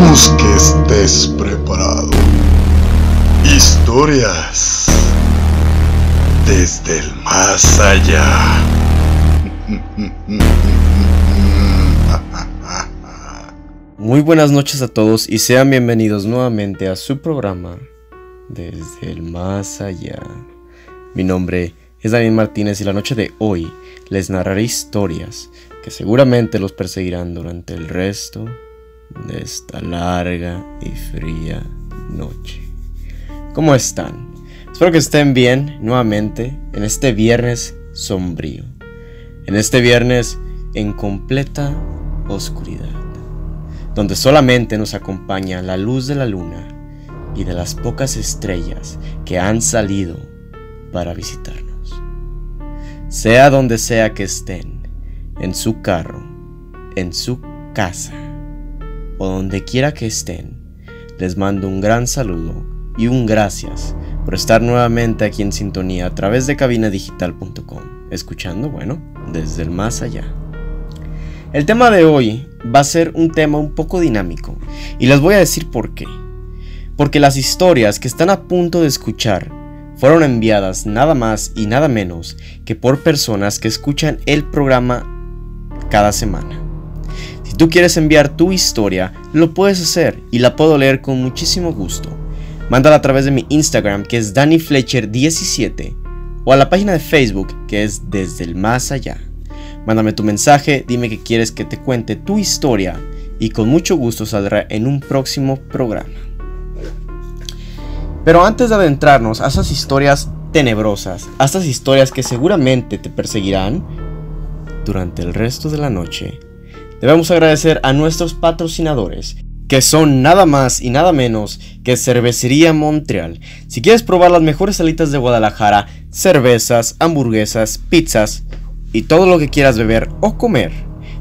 Esperamos que estés preparado. Historias desde el más allá. Muy buenas noches a todos y sean bienvenidos nuevamente a su programa Desde el más allá. Mi nombre es Daniel Martínez y la noche de hoy les narraré historias que seguramente los perseguirán durante el resto de esta larga y fría noche. ¿Cómo están? Espero que estén bien nuevamente en este viernes sombrío, en este viernes en completa oscuridad, donde solamente nos acompaña la luz de la luna y de las pocas estrellas que han salido para visitarnos. Sea donde sea que estén, en su carro, en su casa, o donde quiera que estén, les mando un gran saludo y un gracias por estar nuevamente aquí en sintonía a través de cabinadigital.com, escuchando, bueno, desde el más allá. El tema de hoy va a ser un tema un poco dinámico y les voy a decir por qué. Porque las historias que están a punto de escuchar fueron enviadas nada más y nada menos que por personas que escuchan el programa cada semana. Tú quieres enviar tu historia, lo puedes hacer y la puedo leer con muchísimo gusto. Mándala a través de mi Instagram que es DannyFletcher17 o a la página de Facebook que es Desde el Más Allá. Mándame tu mensaje, dime que quieres que te cuente tu historia y con mucho gusto saldrá en un próximo programa. Pero antes de adentrarnos a esas historias tenebrosas, a estas historias que seguramente te perseguirán durante el resto de la noche, Debemos agradecer a nuestros patrocinadores, que son nada más y nada menos que Cervecería Montreal. Si quieres probar las mejores salitas de Guadalajara, cervezas, hamburguesas, pizzas y todo lo que quieras beber o comer,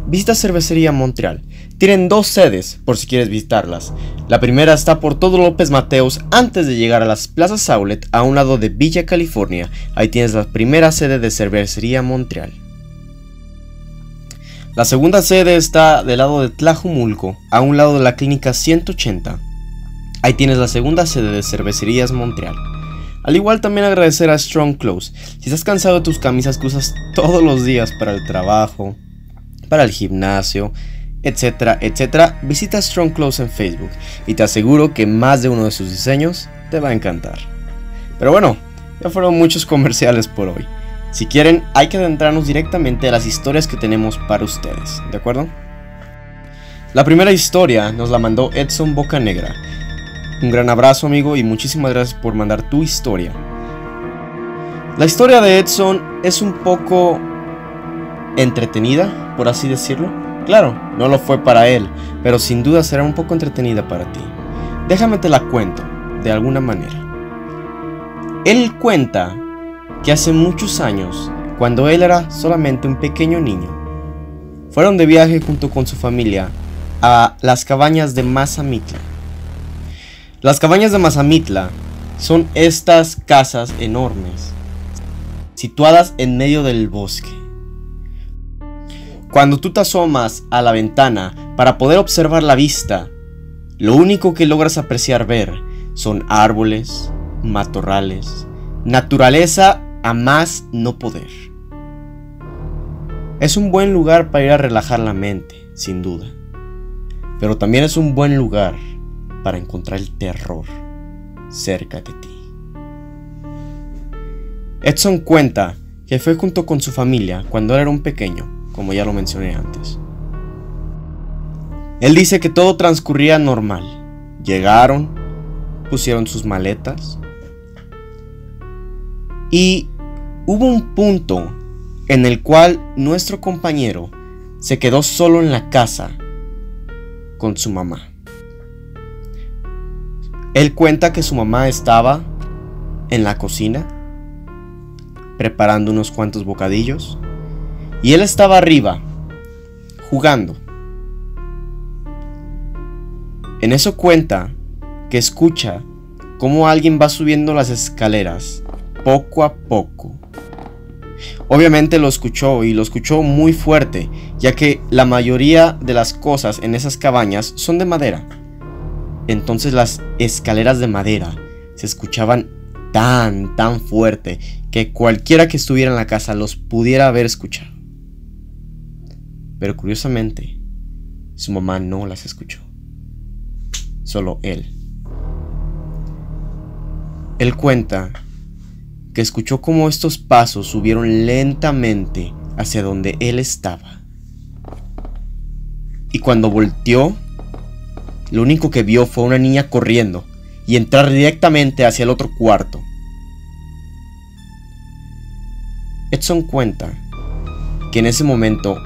visita Cervecería Montreal. Tienen dos sedes por si quieres visitarlas. La primera está por todo López Mateos antes de llegar a las plazas Outlet a un lado de Villa California. Ahí tienes la primera sede de Cervecería Montreal. La segunda sede está del lado de Tlajumulco, a un lado de la clínica 180. Ahí tienes la segunda sede de Cervecerías Montreal. Al igual también agradecer a Strong Clothes. Si estás cansado de tus camisas que usas todos los días para el trabajo, para el gimnasio, etcétera, etcétera, visita Strong Clothes en Facebook y te aseguro que más de uno de sus diseños te va a encantar. Pero bueno, ya fueron muchos comerciales por hoy. Si quieren, hay que adentrarnos directamente a las historias que tenemos para ustedes, ¿de acuerdo? La primera historia nos la mandó Edson Bocanegra. Un gran abrazo amigo y muchísimas gracias por mandar tu historia. La historia de Edson es un poco entretenida, por así decirlo. Claro, no lo fue para él, pero sin duda será un poco entretenida para ti. Déjame te la cuento, de alguna manera. Él cuenta que hace muchos años, cuando él era solamente un pequeño niño, fueron de viaje junto con su familia a las cabañas de Mazamitla. Las cabañas de Mazamitla son estas casas enormes, situadas en medio del bosque. Cuando tú te asomas a la ventana para poder observar la vista, lo único que logras apreciar ver son árboles, matorrales, naturaleza a más no poder. Es un buen lugar para ir a relajar la mente, sin duda. Pero también es un buen lugar para encontrar el terror cerca de ti. Edson cuenta que fue junto con su familia cuando era un pequeño, como ya lo mencioné antes. Él dice que todo transcurría normal. Llegaron, pusieron sus maletas, y hubo un punto en el cual nuestro compañero se quedó solo en la casa con su mamá. Él cuenta que su mamá estaba en la cocina preparando unos cuantos bocadillos y él estaba arriba jugando. En eso cuenta que escucha cómo alguien va subiendo las escaleras poco a poco. Obviamente lo escuchó y lo escuchó muy fuerte, ya que la mayoría de las cosas en esas cabañas son de madera. Entonces las escaleras de madera se escuchaban tan, tan fuerte que cualquiera que estuviera en la casa los pudiera haber escuchado. Pero curiosamente, su mamá no las escuchó. Solo él. Él cuenta escuchó cómo estos pasos subieron lentamente hacia donde él estaba. Y cuando volteó, lo único que vio fue una niña corriendo y entrar directamente hacia el otro cuarto. Edson cuenta que en ese momento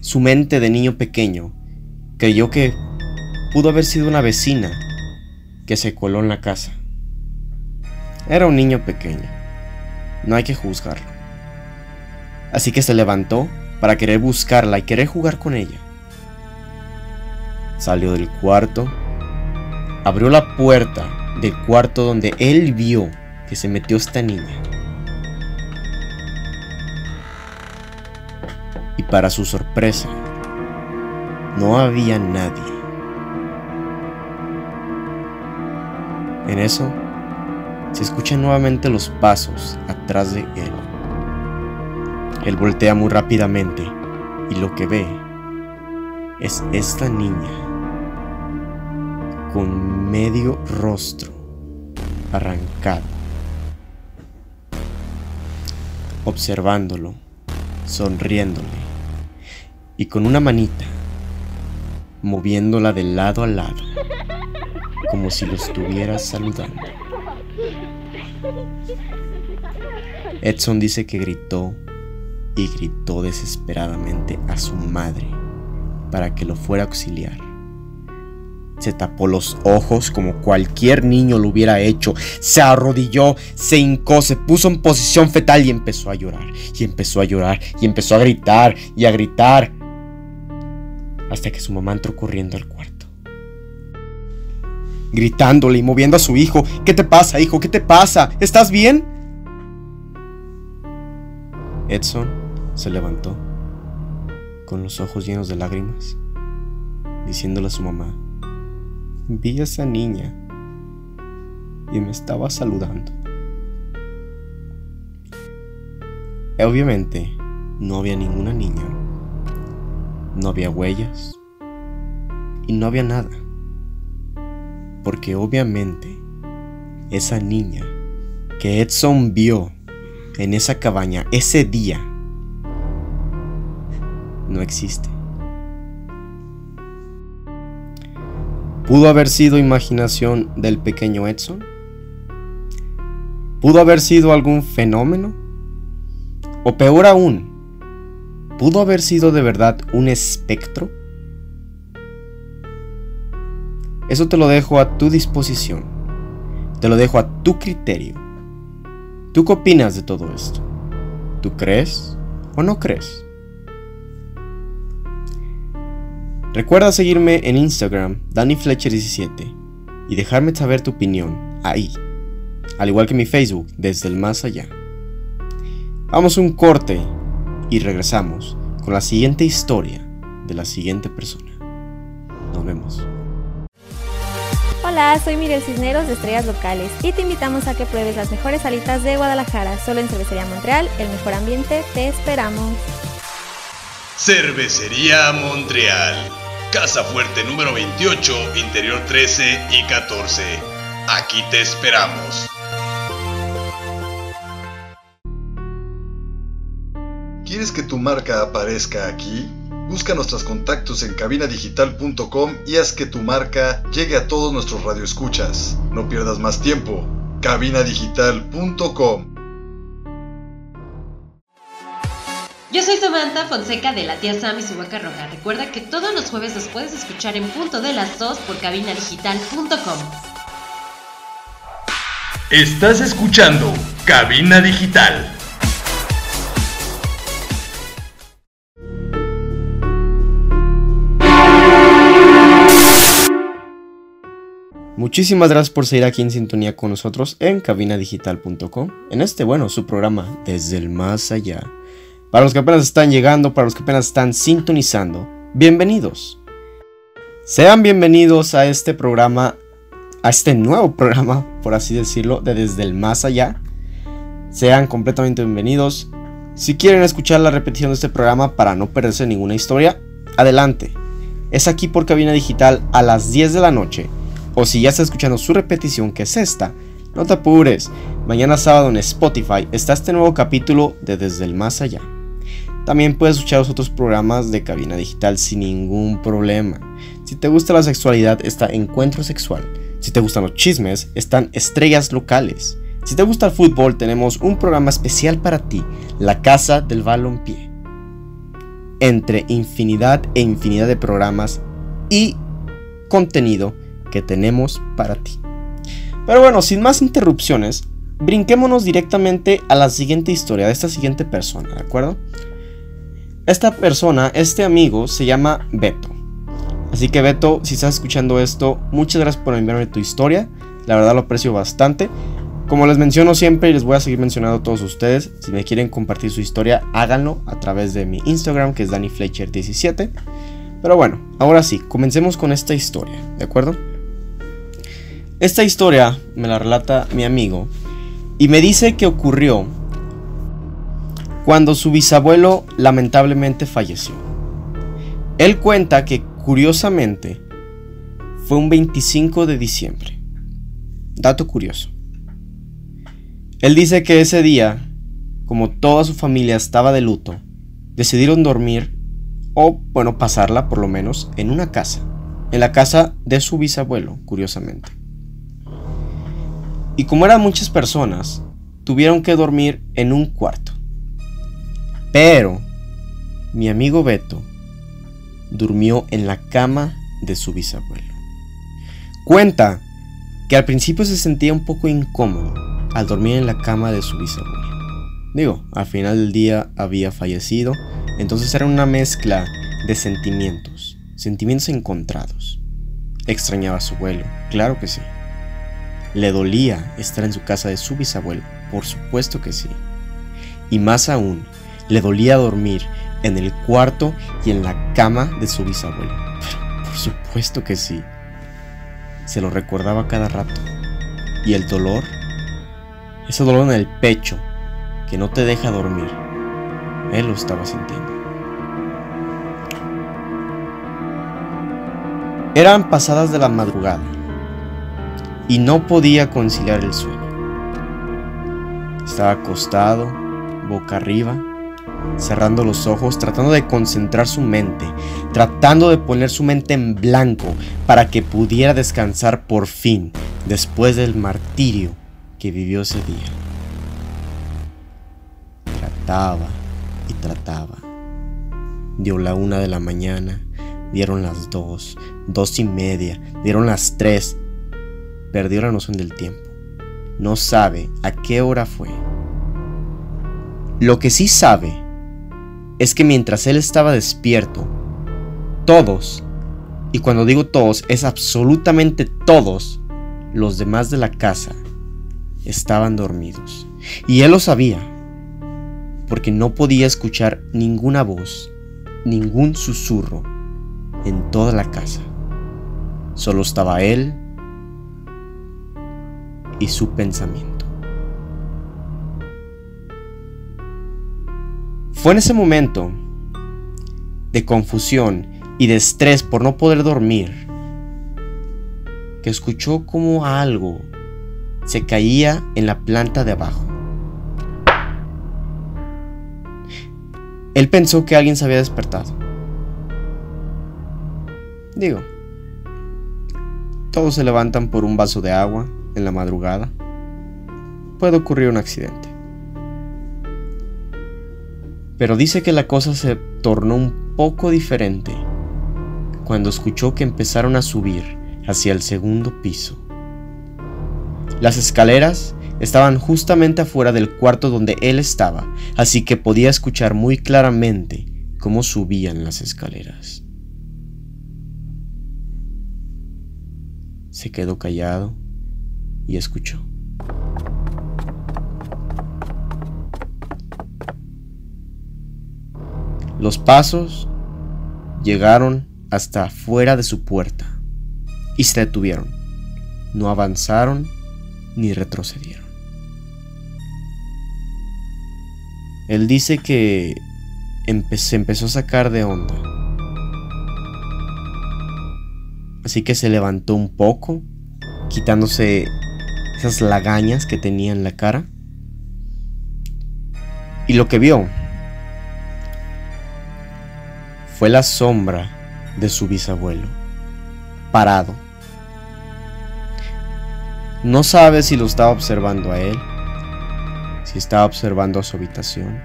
su mente de niño pequeño creyó que pudo haber sido una vecina que se coló en la casa. Era un niño pequeño. No hay que juzgarlo. Así que se levantó para querer buscarla y querer jugar con ella. Salió del cuarto, abrió la puerta del cuarto donde él vio que se metió esta niña. Y para su sorpresa, no había nadie. En eso, se escuchan nuevamente los pasos atrás de él. Él voltea muy rápidamente y lo que ve es esta niña con medio rostro arrancado, observándolo, sonriéndole y con una manita moviéndola de lado a lado, como si lo estuviera saludando. Edson dice que gritó y gritó desesperadamente a su madre para que lo fuera a auxiliar. Se tapó los ojos como cualquier niño lo hubiera hecho. Se arrodilló, se hincó, se puso en posición fetal y empezó a llorar. Y empezó a llorar y empezó a gritar y a gritar. Hasta que su mamá entró corriendo al cuarto. Gritándole y moviendo a su hijo. ¿Qué te pasa, hijo? ¿Qué te pasa? ¿Estás bien? Edson se levantó, con los ojos llenos de lágrimas, diciéndole a su mamá, vi a esa niña y me estaba saludando. Obviamente, no había ninguna niña, no había huellas y no había nada, porque obviamente esa niña que Edson vio en esa cabaña ese día no existe. ¿Pudo haber sido imaginación del pequeño Edson? ¿Pudo haber sido algún fenómeno? O peor aún, ¿pudo haber sido de verdad un espectro? Eso te lo dejo a tu disposición. Te lo dejo a tu criterio. ¿Tú qué opinas de todo esto? ¿Tú crees o no crees? Recuerda seguirme en Instagram, DannyFletcher17, y dejarme saber tu opinión ahí, al igual que mi Facebook, desde el más allá. Vamos a un corte y regresamos con la siguiente historia de la siguiente persona. Nos vemos. Hola, soy Miriam Cisneros de Estrellas Locales y te invitamos a que pruebes las mejores salitas de Guadalajara, solo en Cervecería Montreal, el mejor ambiente, te esperamos. Cervecería Montreal. Casa Fuerte número 28, interior 13 y 14. Aquí te esperamos. ¿Quieres que tu marca aparezca aquí? Busca nuestros contactos en cabinadigital.com y haz que tu marca llegue a todos nuestros radioescuchas. No pierdas más tiempo. cabinadigital.com Yo soy Samantha Fonseca de la tía Sam y su vaca roja. Recuerda que todos los jueves los puedes escuchar en punto de las 2 por cabinadigital.com. Estás escuchando Cabina Digital. Muchísimas gracias por seguir aquí en sintonía con nosotros en cabinadigital.com, en este, bueno, su programa Desde el Más Allá. Para los que apenas están llegando, para los que apenas están sintonizando, bienvenidos. Sean bienvenidos a este programa, a este nuevo programa, por así decirlo, de Desde el Más Allá. Sean completamente bienvenidos. Si quieren escuchar la repetición de este programa para no perderse ninguna historia, adelante. Es aquí por Cabina Digital a las 10 de la noche o si ya estás escuchando su repetición, que es esta, no te apures. Mañana sábado en Spotify está este nuevo capítulo de Desde el Más Allá. También puedes escuchar los otros programas de cabina digital sin ningún problema. Si te gusta la sexualidad, está Encuentro Sexual. Si te gustan los chismes, están Estrellas Locales. Si te gusta el fútbol, tenemos un programa especial para ti, La Casa del Balompié. Entre infinidad e infinidad de programas y contenido que tenemos para ti. Pero bueno, sin más interrupciones, brinquémonos directamente a la siguiente historia de esta siguiente persona, ¿de acuerdo? Esta persona, este amigo, se llama Beto. Así que Beto, si estás escuchando esto, muchas gracias por enviarme tu historia. La verdad lo aprecio bastante. Como les menciono siempre y les voy a seguir mencionando a todos ustedes, si me quieren compartir su historia, háganlo a través de mi Instagram, que es DannyFletcher17. Pero bueno, ahora sí, comencemos con esta historia, ¿de acuerdo? Esta historia me la relata mi amigo y me dice que ocurrió cuando su bisabuelo lamentablemente falleció. Él cuenta que curiosamente fue un 25 de diciembre. Dato curioso. Él dice que ese día, como toda su familia estaba de luto, decidieron dormir, o bueno, pasarla por lo menos, en una casa, en la casa de su bisabuelo, curiosamente. Y como eran muchas personas, tuvieron que dormir en un cuarto. Pero mi amigo Beto durmió en la cama de su bisabuelo. Cuenta que al principio se sentía un poco incómodo al dormir en la cama de su bisabuelo. Digo, al final del día había fallecido, entonces era una mezcla de sentimientos, sentimientos encontrados. Extrañaba a su abuelo, claro que sí. ¿Le dolía estar en su casa de su bisabuelo? Por supuesto que sí. Y más aún, le dolía dormir en el cuarto y en la cama de su bisabuelo. por supuesto que sí. Se lo recordaba cada rato. Y el dolor, ese dolor en el pecho que no te deja dormir, él lo estaba sintiendo. Eran pasadas de la madrugada y no podía conciliar el sueño. Estaba acostado, boca arriba, cerrando los ojos, tratando de concentrar su mente, tratando de poner su mente en blanco para que pudiera descansar por fin después del martirio que vivió ese día. Trataba y trataba. Dio la una de la mañana, dieron las dos, dos y media, dieron las tres perdió la noción del tiempo. No sabe a qué hora fue. Lo que sí sabe es que mientras él estaba despierto, todos, y cuando digo todos, es absolutamente todos los demás de la casa, estaban dormidos. Y él lo sabía, porque no podía escuchar ninguna voz, ningún susurro en toda la casa. Solo estaba él y su pensamiento. Fue en ese momento de confusión y de estrés por no poder dormir que escuchó como algo se caía en la planta de abajo. Él pensó que alguien se había despertado. Digo, todos se levantan por un vaso de agua, en la madrugada, puede ocurrir un accidente. Pero dice que la cosa se tornó un poco diferente cuando escuchó que empezaron a subir hacia el segundo piso. Las escaleras estaban justamente afuera del cuarto donde él estaba, así que podía escuchar muy claramente cómo subían las escaleras. se quedó callado y escuchó. Los pasos llegaron hasta fuera de su puerta y se detuvieron. No avanzaron ni retrocedieron. Él dice que se empezó a sacar de onda. Así que se levantó un poco, quitándose esas lagañas que tenía en la cara. Y lo que vio fue la sombra de su bisabuelo, parado. No sabe si lo estaba observando a él, si estaba observando a su habitación.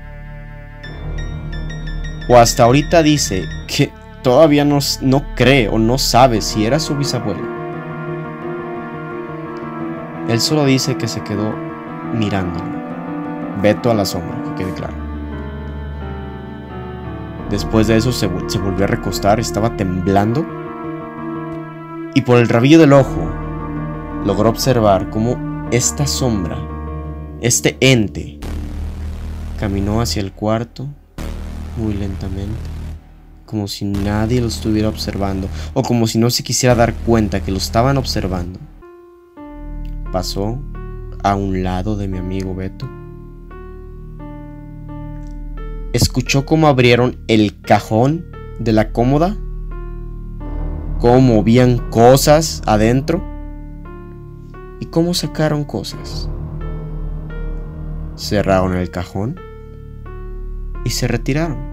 O hasta ahorita dice que todavía no, no cree o no sabe si era su bisabuelo. Él solo dice que se quedó mirándolo. Veto a la sombra, que quede claro. Después de eso se, volvió a recostar, estaba temblando. Y por el rabillo del ojo logró observar cómo esta sombra, este ente, caminó hacia el cuarto muy lentamente, como si nadie lo estuviera observando o como si no se quisiera dar cuenta que lo estaban observando. Pasó a un lado de mi amigo Beto escuchó cómo abrieron el cajón de la cómoda, cómo movían cosas adentro y cómo sacaron cosas. Cerraron el cajón y se retiraron.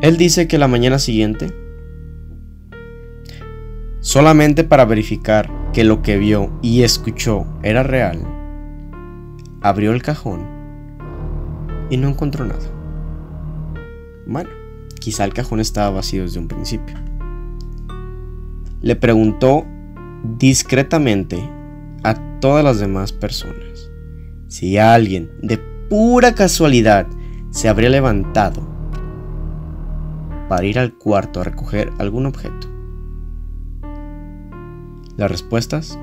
Él dice que la mañana siguiente, solamente para verificar que lo que vio y escuchó era real, abrió el cajón y no encontró nada. Bueno, quizá el cajón estaba vacío desde un principio. Le preguntó discretamente a todas las demás personas si alguien de pura casualidad se habría levantado para ir al cuarto a recoger algún objeto. Las respuestas,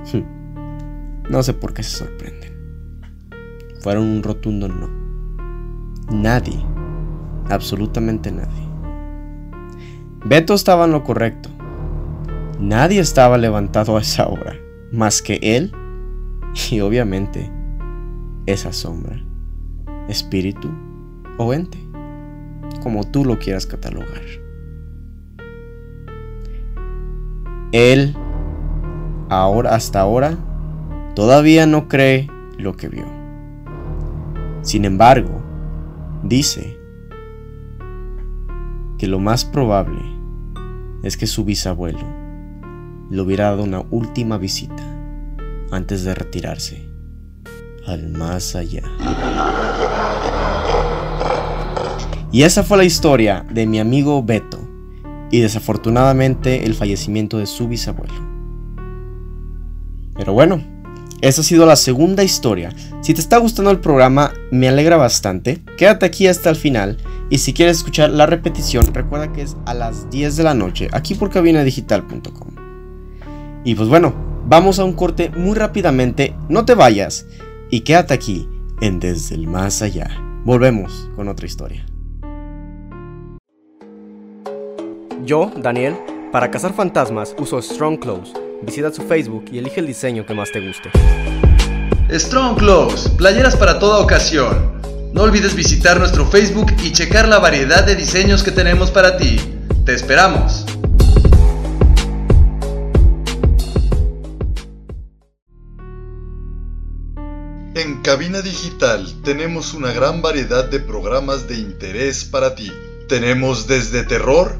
no sé por qué se sorprenden fueron un rotundo no. Nadie, absolutamente nadie. Beto estaba en lo correcto. Nadie estaba levantado a esa hora, más que él y obviamente esa sombra, espíritu o ente, como tú lo quieras catalogar. Él, ahora hasta ahora, todavía no cree lo que vio. Sin embargo, dice que lo más probable es que su bisabuelo le hubiera dado una última visita antes de retirarse al más allá. Y esa fue la historia de mi amigo Beto y desafortunadamente el fallecimiento de su bisabuelo. Pero bueno, esa ha sido la segunda historia. Si te está gustando el programa, me alegra bastante. Quédate aquí hasta el final. Y si quieres escuchar la repetición, recuerda que es a las 10 de la noche, aquí por cabinadigital.com. Y pues bueno, vamos a un corte muy rápidamente. No te vayas. Y quédate aquí en Desde el Más Allá. Volvemos con otra historia. Yo, Daniel, para cazar fantasmas uso Strong Clothes Visita su Facebook y elige el diseño que más te guste. Strong Clothes, playeras para toda ocasión. No olvides visitar nuestro Facebook y checar la variedad de diseños que tenemos para ti. Te esperamos. En Cabina Digital tenemos una gran variedad de programas de interés para ti. Tenemos desde terror,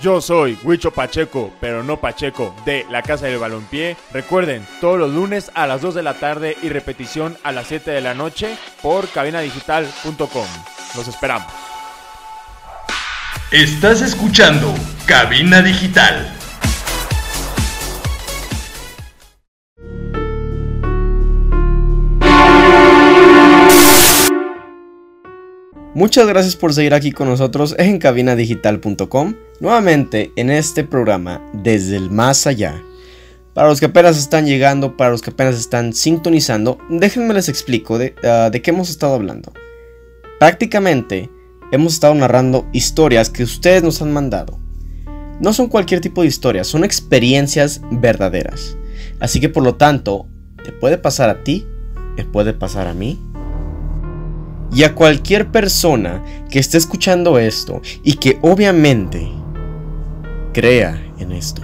Yo soy Huicho Pacheco, pero no Pacheco, de La Casa del Balompié. Recuerden, todos los lunes a las 2 de la tarde y repetición a las 7 de la noche por cabinadigital.com. Los esperamos. Estás escuchando Cabina Digital. Muchas gracias por seguir aquí con nosotros en cabinadigital.com, nuevamente en este programa desde el más allá. Para los que apenas están llegando, para los que apenas están sintonizando, déjenme les explico de, ah, de qué hemos estado hablando. Prácticamente hemos estado narrando historias que ustedes nos han mandado. No son cualquier tipo de historias, son experiencias verdaderas. Así que por lo tanto, te puede pasar a ti, te puede pasar a mí, y a cualquier persona que esté escuchando esto y que obviamente crea en esto.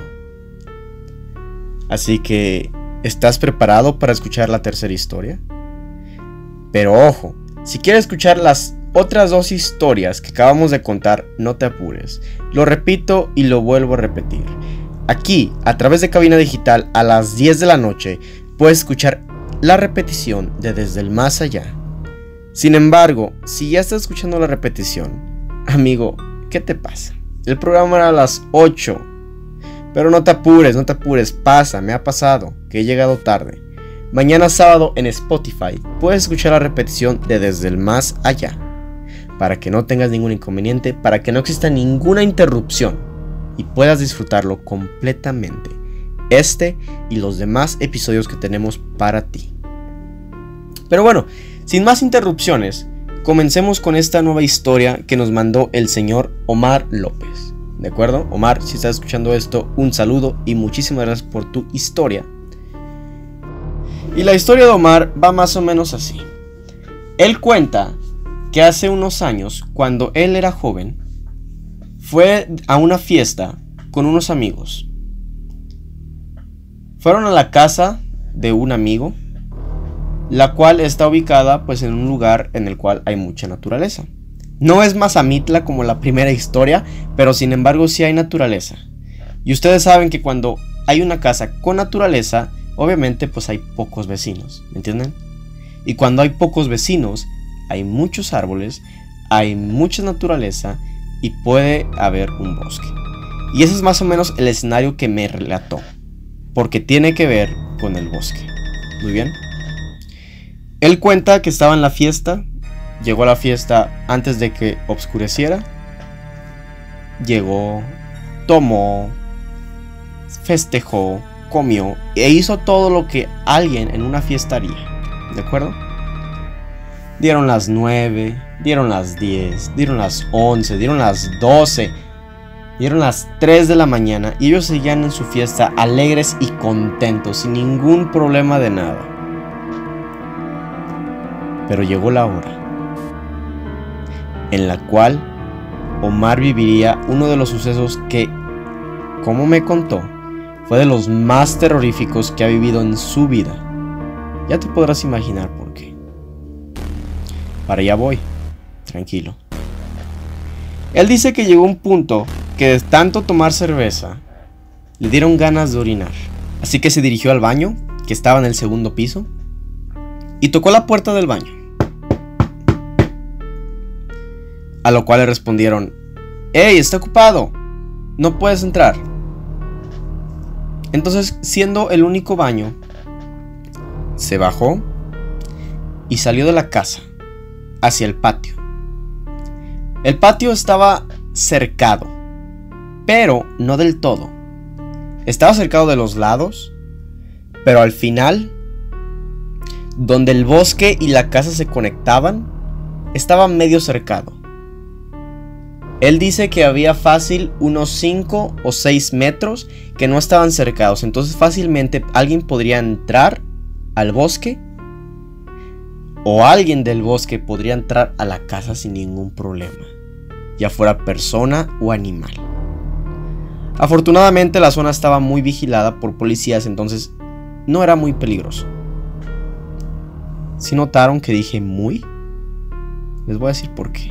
Así que, ¿estás preparado para escuchar la tercera historia? Pero ojo, si quieres escuchar las otras dos historias que acabamos de contar, no te apures. Lo repito y lo vuelvo a repetir. Aquí, a través de cabina digital, a las 10 de la noche, puedes escuchar la repetición de Desde el Más Allá sin embargo, si ya estás escuchando la repetición, amigo, ¿qué te pasa? El programa era a las 8. Pero no te apures, no te apures, pasa, me ha pasado, que he llegado tarde. Mañana sábado en Spotify puedes escuchar la repetición de Desde el Más Allá. Para que no tengas ningún inconveniente, para que no exista ninguna interrupción y puedas disfrutarlo completamente. Este y los demás episodios que tenemos para ti. Pero bueno, sin más interrupciones, comencemos con esta nueva historia que nos mandó el señor Omar López. ¿De acuerdo? Omar, si estás escuchando esto, un saludo y muchísimas gracias por tu historia. Y la historia de Omar va más o menos así. Él cuenta que hace unos años, cuando él era joven, fue a una fiesta con unos amigos. Fueron a la casa de un amigo la cual está ubicada pues en un lugar en el cual hay mucha naturaleza. No es Mazamitla como la primera historia, pero sin embargo sí hay naturaleza. Y ustedes saben que cuando hay una casa con naturaleza, obviamente pues hay pocos vecinos, ¿me entienden? Y cuando hay pocos vecinos, hay muchos árboles, hay mucha naturaleza y puede haber un bosque. Y ese es más o menos el escenario que me relató, porque tiene que ver con el bosque. Muy bien. Él cuenta que estaba en la fiesta, llegó a la fiesta antes de que obscureciera, llegó, tomó, festejó, comió e hizo todo lo que alguien en una fiesta haría, ¿de acuerdo? Dieron las 9, dieron las 10, dieron las 11, dieron las 12, dieron las 3 de la mañana y ellos seguían en su fiesta alegres y contentos, sin ningún problema de nada. Pero llegó la hora en la cual Omar viviría uno de los sucesos que, como me contó, fue de los más terroríficos que ha vivido en su vida. Ya te podrás imaginar por qué. Para allá voy, tranquilo. Él dice que llegó un punto que de tanto tomar cerveza le dieron ganas de orinar. Así que se dirigió al baño, que estaba en el segundo piso, y tocó la puerta del baño. A lo cual le respondieron, ¡Ey, está ocupado! No puedes entrar. Entonces, siendo el único baño, se bajó y salió de la casa hacia el patio. El patio estaba cercado, pero no del todo. Estaba cercado de los lados, pero al final, donde el bosque y la casa se conectaban, estaba medio cercado. Él dice que había fácil unos 5 o 6 metros que no estaban cercados, entonces fácilmente alguien podría entrar al bosque o alguien del bosque podría entrar a la casa sin ningún problema, ya fuera persona o animal. Afortunadamente la zona estaba muy vigilada por policías, entonces no era muy peligroso. Si notaron que dije muy, les voy a decir por qué.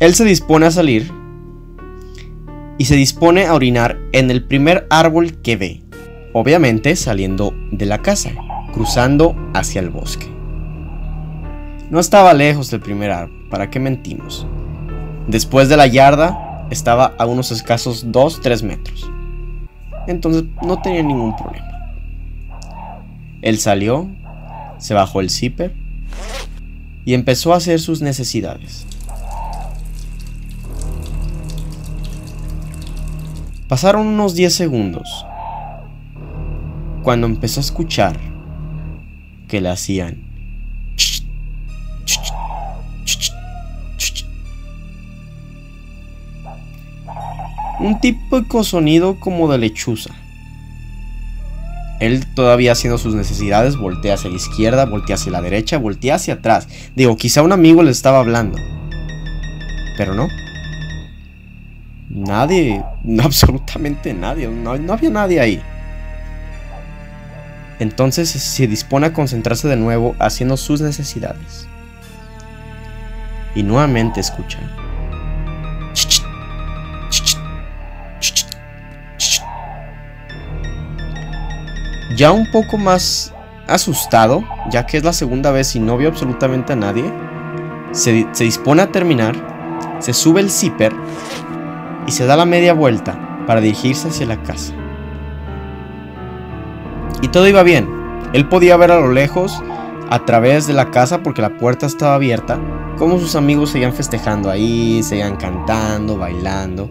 Él se dispone a salir y se dispone a orinar en el primer árbol que ve, obviamente saliendo de la casa, cruzando hacia el bosque. No estaba lejos del primer árbol, ¿para qué mentimos? Después de la yarda, estaba a unos escasos 2-3 metros. Entonces no tenía ningún problema. Él salió, se bajó el zipper y empezó a hacer sus necesidades. Pasaron unos 10 segundos cuando empezó a escuchar que le hacían un típico sonido como de lechuza. Él todavía haciendo sus necesidades, voltea hacia la izquierda, voltea hacia la derecha, voltea hacia atrás. Digo, quizá un amigo le estaba hablando. Pero no. Nadie, absolutamente nadie, no, no había nadie ahí. Entonces se dispone a concentrarse de nuevo haciendo sus necesidades. Y nuevamente escucha. Ya un poco más asustado, ya que es la segunda vez y no vio absolutamente a nadie, se, dispone a terminar, se sube el zipper y se da la media vuelta para dirigirse hacia la casa. Y todo iba bien. Él podía ver a lo lejos, a través de la casa, porque la puerta estaba abierta, cómo sus amigos seguían festejando ahí, seguían cantando, bailando.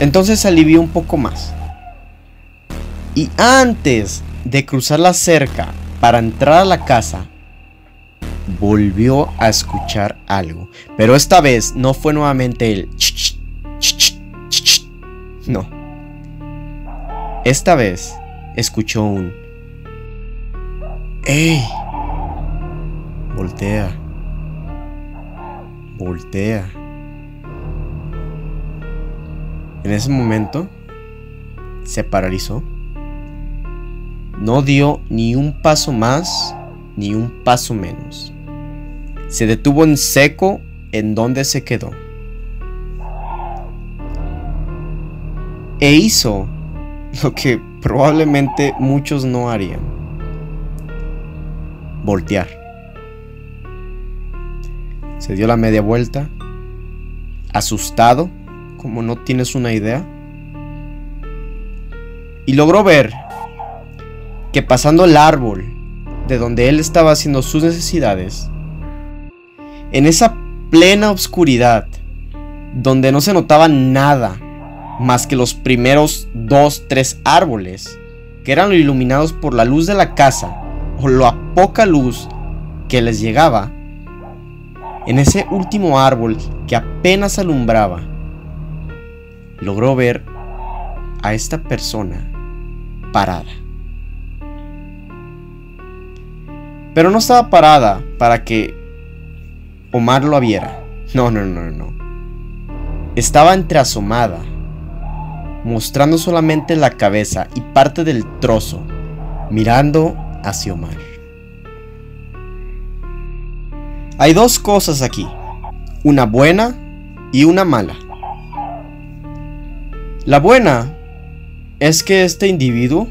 Entonces se alivió un poco más. Y antes de cruzar la cerca para entrar a la casa, volvió a escuchar algo. Pero esta vez no fue nuevamente el... No. Esta vez escuchó un... ¡Ey! Voltea. Voltea. En ese momento se paralizó no dio ni un paso más ni un paso menos. Se detuvo en seco en donde se quedó. E hizo lo que probablemente muchos no harían. Voltear. Se dio la media vuelta, asustado, como no tienes una idea, y logró ver que pasando el árbol de donde él estaba haciendo sus necesidades, en esa plena oscuridad, donde no se notaba nada más que los primeros dos, tres árboles, que eran iluminados por la luz de la casa, o la poca luz que les llegaba, en ese último árbol que apenas alumbraba, logró ver a esta persona parada. Pero no estaba parada para que Omar lo viera. No, no, no, no. Estaba entreasomada, mostrando solamente la cabeza y parte del trozo, mirando hacia Omar. Hay dos cosas aquí, una buena y una mala. La buena es que este individuo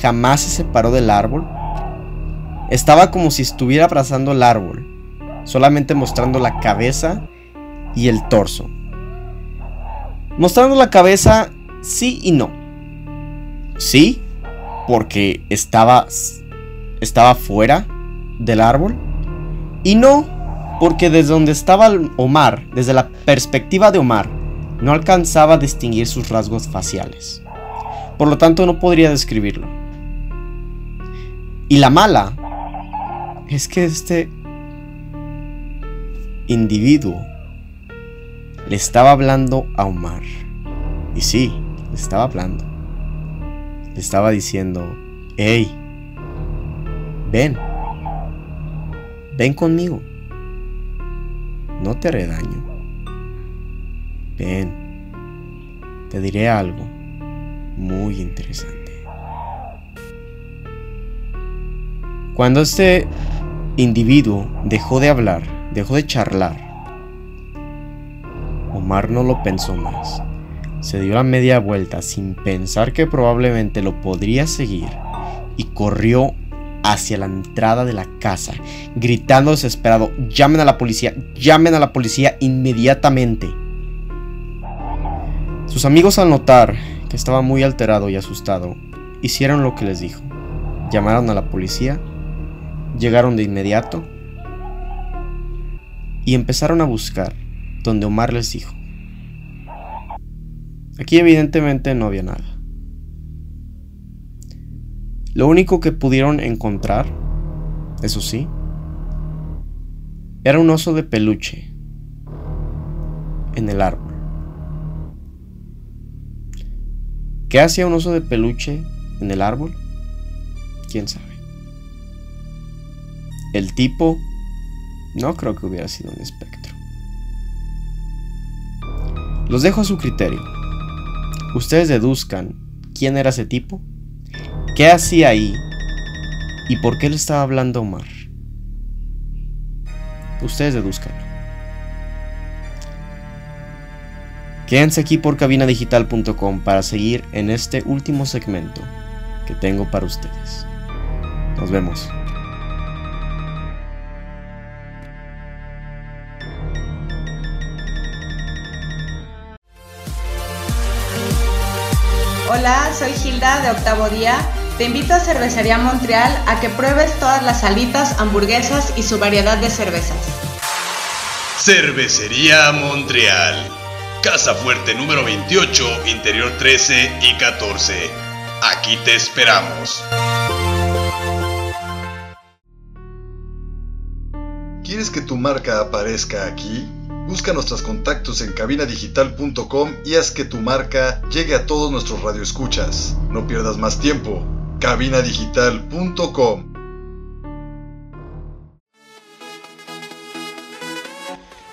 jamás se separó del árbol estaba como si estuviera abrazando el árbol, solamente mostrando la cabeza y el torso. Mostrando la cabeza, sí y no. Sí, porque estaba, estaba fuera del árbol. Y no, porque desde donde estaba Omar, desde la perspectiva de Omar, no alcanzaba a distinguir sus rasgos faciales. Por lo tanto, no podría describirlo. Y la mala es que este individuo le estaba hablando a Omar. Y sí, le estaba hablando. Le estaba diciendo, hey, ven, ven conmigo. No te haré daño. Ven, te diré algo muy interesante. Cuando este individuo dejó de hablar, dejó de charlar. Omar no lo pensó más. Se dio la media vuelta sin pensar que probablemente lo podría seguir y corrió hacia la entrada de la casa, gritando desesperado, llamen a la policía, llamen a la policía inmediatamente. Sus amigos al notar que estaba muy alterado y asustado, hicieron lo que les dijo. Llamaron a la policía, llegaron de inmediato y empezaron a buscar donde Omar les dijo. Aquí evidentemente no había nada. Lo único que pudieron encontrar, eso sí, era un oso de peluche en el árbol. ¿Qué hacía un oso de peluche en el árbol? ¿Quién sabe? El tipo no creo que hubiera sido un espectro. Los dejo a su criterio. Ustedes deduzcan quién era ese tipo ¿Qué hacía ahí? ¿Y por qué le estaba hablando Omar? Ustedes deduzcanlo. Quédense aquí por cabinadigital.com para seguir en este último segmento que tengo para ustedes. Nos vemos. Hola, soy Gilda de Octavo Día te invito a Cervecería Montreal a que pruebes todas las salitas, hamburguesas y su variedad de cervezas. Cervecería Montreal. Casa Fuerte número 28, interior 13 y 14. Aquí te esperamos. ¿Quieres que tu marca aparezca aquí? Busca nuestros contactos en cabinadigital.com y haz que tu marca llegue a todos nuestros radioescuchas. No pierdas más tiempo cabinadigital.com.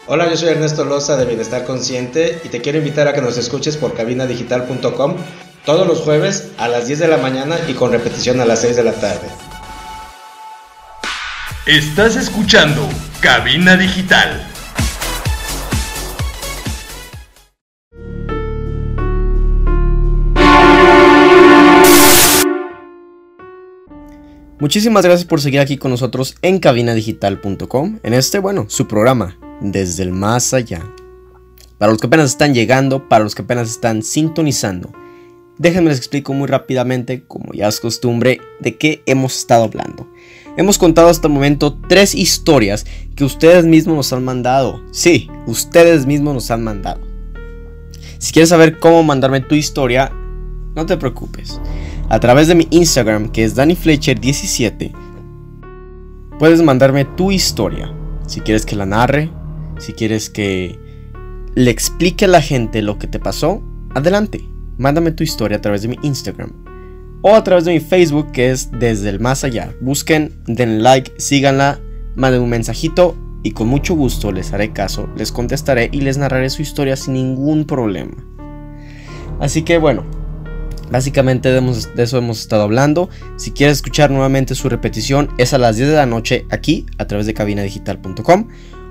Hola, yo soy Ernesto Loza de Bienestar Consciente y te quiero invitar a que nos escuches por cabinadigital.com todos los jueves a las 10 de la mañana y con repetición a las 6 de la tarde. Estás escuchando Cabina Digital. Muchísimas gracias por seguir aquí con nosotros en cabinadigital.com, en este, bueno, su programa, Desde el Más Allá. Para los que apenas están llegando, para los que apenas están sintonizando, déjenme les explico muy rápidamente, como ya es costumbre, de qué hemos estado hablando. Hemos contado hasta el momento tres historias que ustedes mismos nos han mandado. Sí, ustedes mismos nos han mandado. Si quieres saber cómo mandarme tu historia, no te preocupes a través de mi Instagram que es DannyFletcher17. Puedes mandarme tu historia. Si quieres que la narre, si quieres que le explique a la gente lo que te pasó, adelante. Mándame tu historia a través de mi Instagram. O a través de mi Facebook que es Desde el Más Allá. Busquen, den like, síganla, manden un mensajito y con mucho gusto les haré caso, les contestaré y les narraré su historia sin ningún problema. Así que bueno, Básicamente de, eso hemos estado hablando. Si quieres escuchar nuevamente su repetición es a las 10 de la noche aquí a través de cabinadigital.com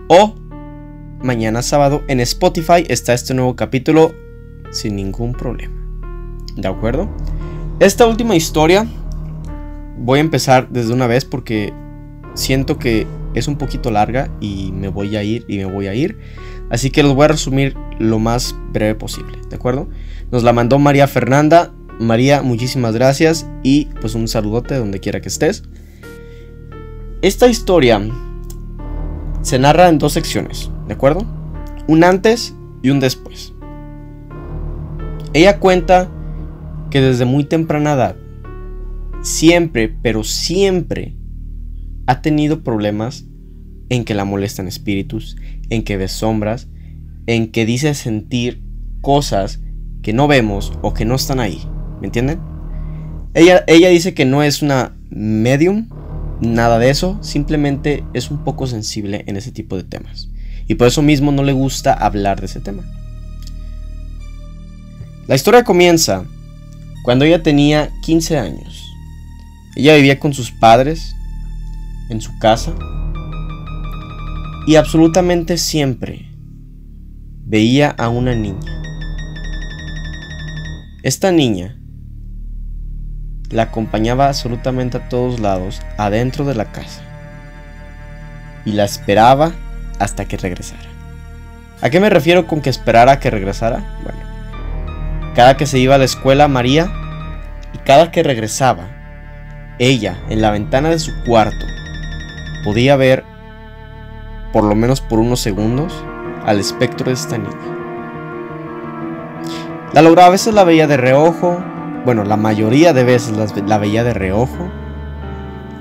o mañana sábado en Spotify está este nuevo capítulo sin ningún problema. ¿De acuerdo? Esta última historia voy a empezar desde una vez porque siento que es un poquito larga y me voy a ir y me voy a ir. Así que los voy a resumir lo más breve posible, ¿de acuerdo? Nos la mandó María Fernanda María, muchísimas gracias y pues un saludote donde quiera que estés. Esta historia se narra en dos secciones, ¿de acuerdo? Un antes y un después. Ella cuenta que desde muy temprana edad, siempre, pero siempre, ha tenido problemas en que la molestan espíritus, en que ve sombras, en que dice sentir cosas que no vemos o que no están ahí. ¿Me entienden? Ella, ella dice que no es una medium, nada de eso, simplemente es un poco sensible en ese tipo de temas. Y por eso mismo no le gusta hablar de ese tema. La historia comienza cuando ella tenía 15 años. Ella vivía con sus padres en su casa y absolutamente siempre veía a una niña. Esta niña la acompañaba absolutamente a todos lados, adentro de la casa. Y la esperaba hasta que regresara. ¿A qué me refiero con que esperara que regresara? Bueno, cada que se iba a la escuela María y cada que regresaba, ella en la ventana de su cuarto podía ver, por lo menos por unos segundos, al espectro de esta niña. La lograba, a veces la veía de reojo, bueno, la mayoría de veces la veía de reojo,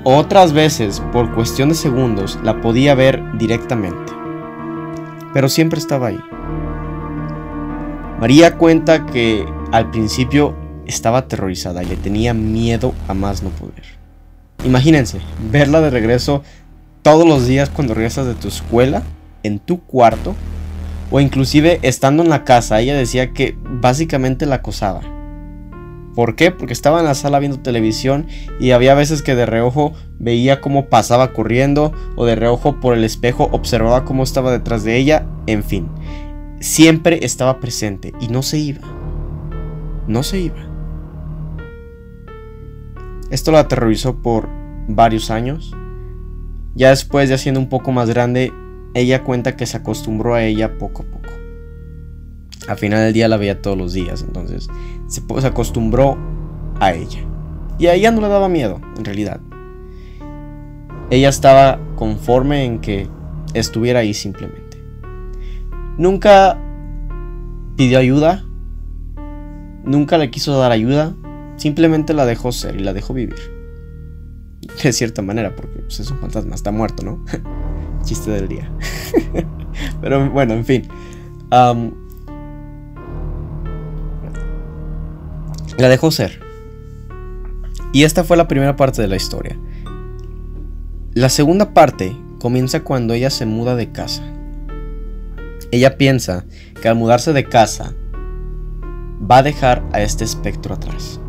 otras veces, por cuestión de segundos, la podía ver directamente. Pero siempre estaba ahí. María cuenta que al principio estaba aterrorizada y le tenía miedo a más no poder. Imagínense, verla de regreso todos los días cuando regresas de tu escuela, en tu cuarto, o inclusive estando en la casa, ella decía que básicamente la acosaba. ¿Por qué? Porque estaba en la sala viendo televisión y había veces que de reojo veía cómo pasaba corriendo o de reojo por el espejo observaba cómo estaba detrás de ella, en fin. Siempre estaba presente y no se iba. No se iba. Esto la aterrorizó por varios años. Ya después, ya siendo un poco más grande, ella cuenta que se acostumbró a ella poco a poco. Al final del día la veía todos los días, entonces se, acostumbró a ella. Y a ella no le daba miedo, en realidad. Ella estaba conforme en que estuviera ahí simplemente. Nunca pidió ayuda, nunca le quiso dar ayuda, simplemente la dejó ser y la dejó vivir. De cierta manera, porque pues, es un fantasma, está muerto, ¿no? Chiste del día. Pero bueno, en fin. La dejó ser. Y esta fue la primera parte de la historia. La segunda parte comienza cuando ella se muda de casa. Ella piensa que al mudarse de casa va a dejar a este espectro atrás.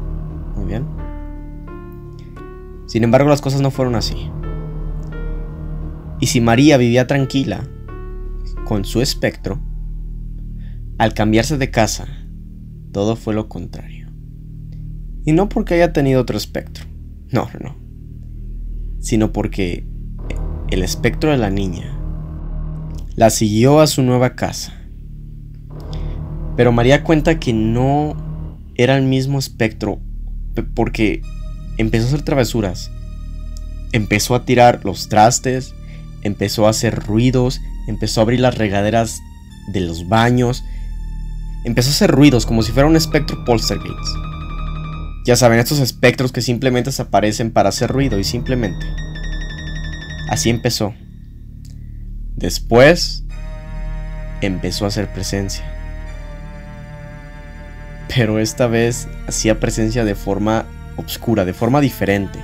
Muy bien. Sin embargo, las cosas no fueron así. Y si María vivía tranquila con su espectro, al cambiarse de casa, todo fue lo contrario. Y no porque haya tenido otro espectro. No, no, no. Sino porque el espectro de la niña la siguió a su nueva casa. Pero María cuenta que no era el mismo espectro porque empezó a hacer travesuras. Empezó a tirar los trastes, empezó a hacer ruidos, empezó a abrir las regaderas de los baños, empezó a hacer ruidos como si fuera un espectro poltergeist. Ya saben, estos espectros que simplemente aparecen para hacer ruido y simplemente. Así empezó. Después empezó a hacer presencia. Pero esta vez hacía presencia de forma oscura, de forma diferente.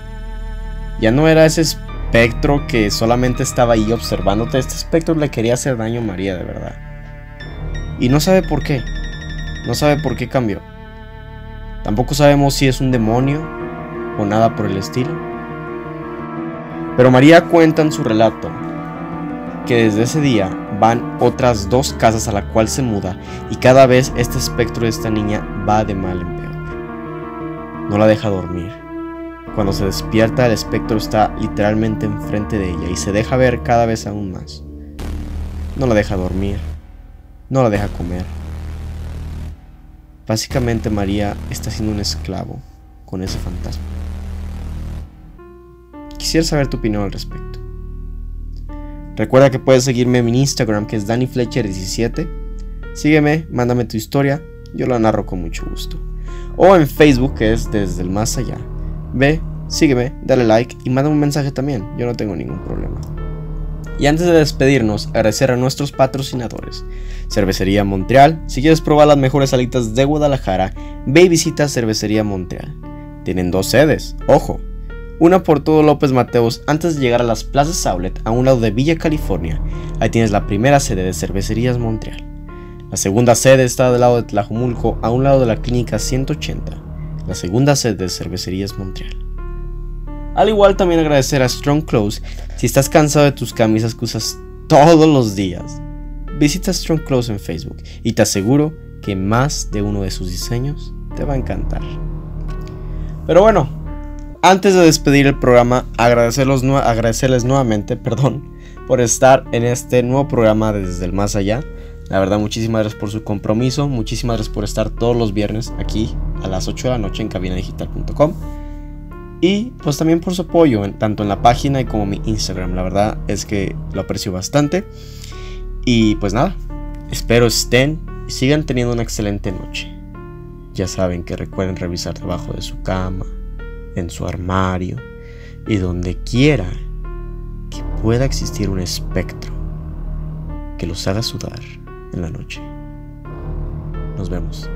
Ya no era ese espectro que solamente estaba ahí observándote. Este espectro le quería hacer daño a María, de verdad. Y no sabe por qué. No sabe por qué cambió. Tampoco sabemos si es un demonio o nada por el estilo. Pero María cuenta en su relato que desde ese día van otras dos casas a la cual se muda y cada vez este espectro de esta niña va de mal en peor. No la deja dormir. Cuando se despierta el espectro está literalmente enfrente de ella y se deja ver cada vez aún más. No la deja dormir. No la deja comer Básicamente María está siendo un esclavo con ese fantasma. Quisiera saber tu opinión al respecto. Recuerda que puedes seguirme en mi Instagram que es DannyFletcher17. Sígueme, mándame tu historia, yo la narro con mucho gusto. O en Facebook que es Desde el Más Allá. Ve, sígueme, dale like y mándame un mensaje también, yo no tengo ningún problema. Y antes de despedirnos, agradecer a nuestros patrocinadores. Cervecería Montreal, si quieres probar las mejores alitas de Guadalajara, ve y visita Cervecería Montreal. Tienen dos sedes, ojo. Una por todo López Mateos antes de llegar a las plazas Outlet a un lado de Villa California. Ahí tienes la primera sede de Cervecerías Montreal. La segunda sede está del lado de Tlajumulco a un lado de la Clínica 180. La segunda sede de Cervecerías Montreal. Al igual también agradecer a Strong Clothes si estás cansado de tus camisas que usas todos los días. Visita Strong Clothes en Facebook y te aseguro que más de uno de sus diseños te va a encantar. Pero bueno, antes de despedir el programa, agradecerlos agradecerles nuevamente, perdón, por estar en este nuevo programa desde el más allá. La verdad, muchísimas gracias por su compromiso, muchísimas gracias por estar todos los viernes aquí a las 8 de la noche en cabinadigital.com. Y pues también por su apoyo, tanto en la página y como mi Instagram. La verdad es que lo aprecio bastante. Y pues nada, espero estén y sigan teniendo una excelente noche. Ya saben que recuerden revisar debajo de su cama, en su armario y donde quiera que pueda existir un espectro que los haga sudar en la noche. Nos vemos.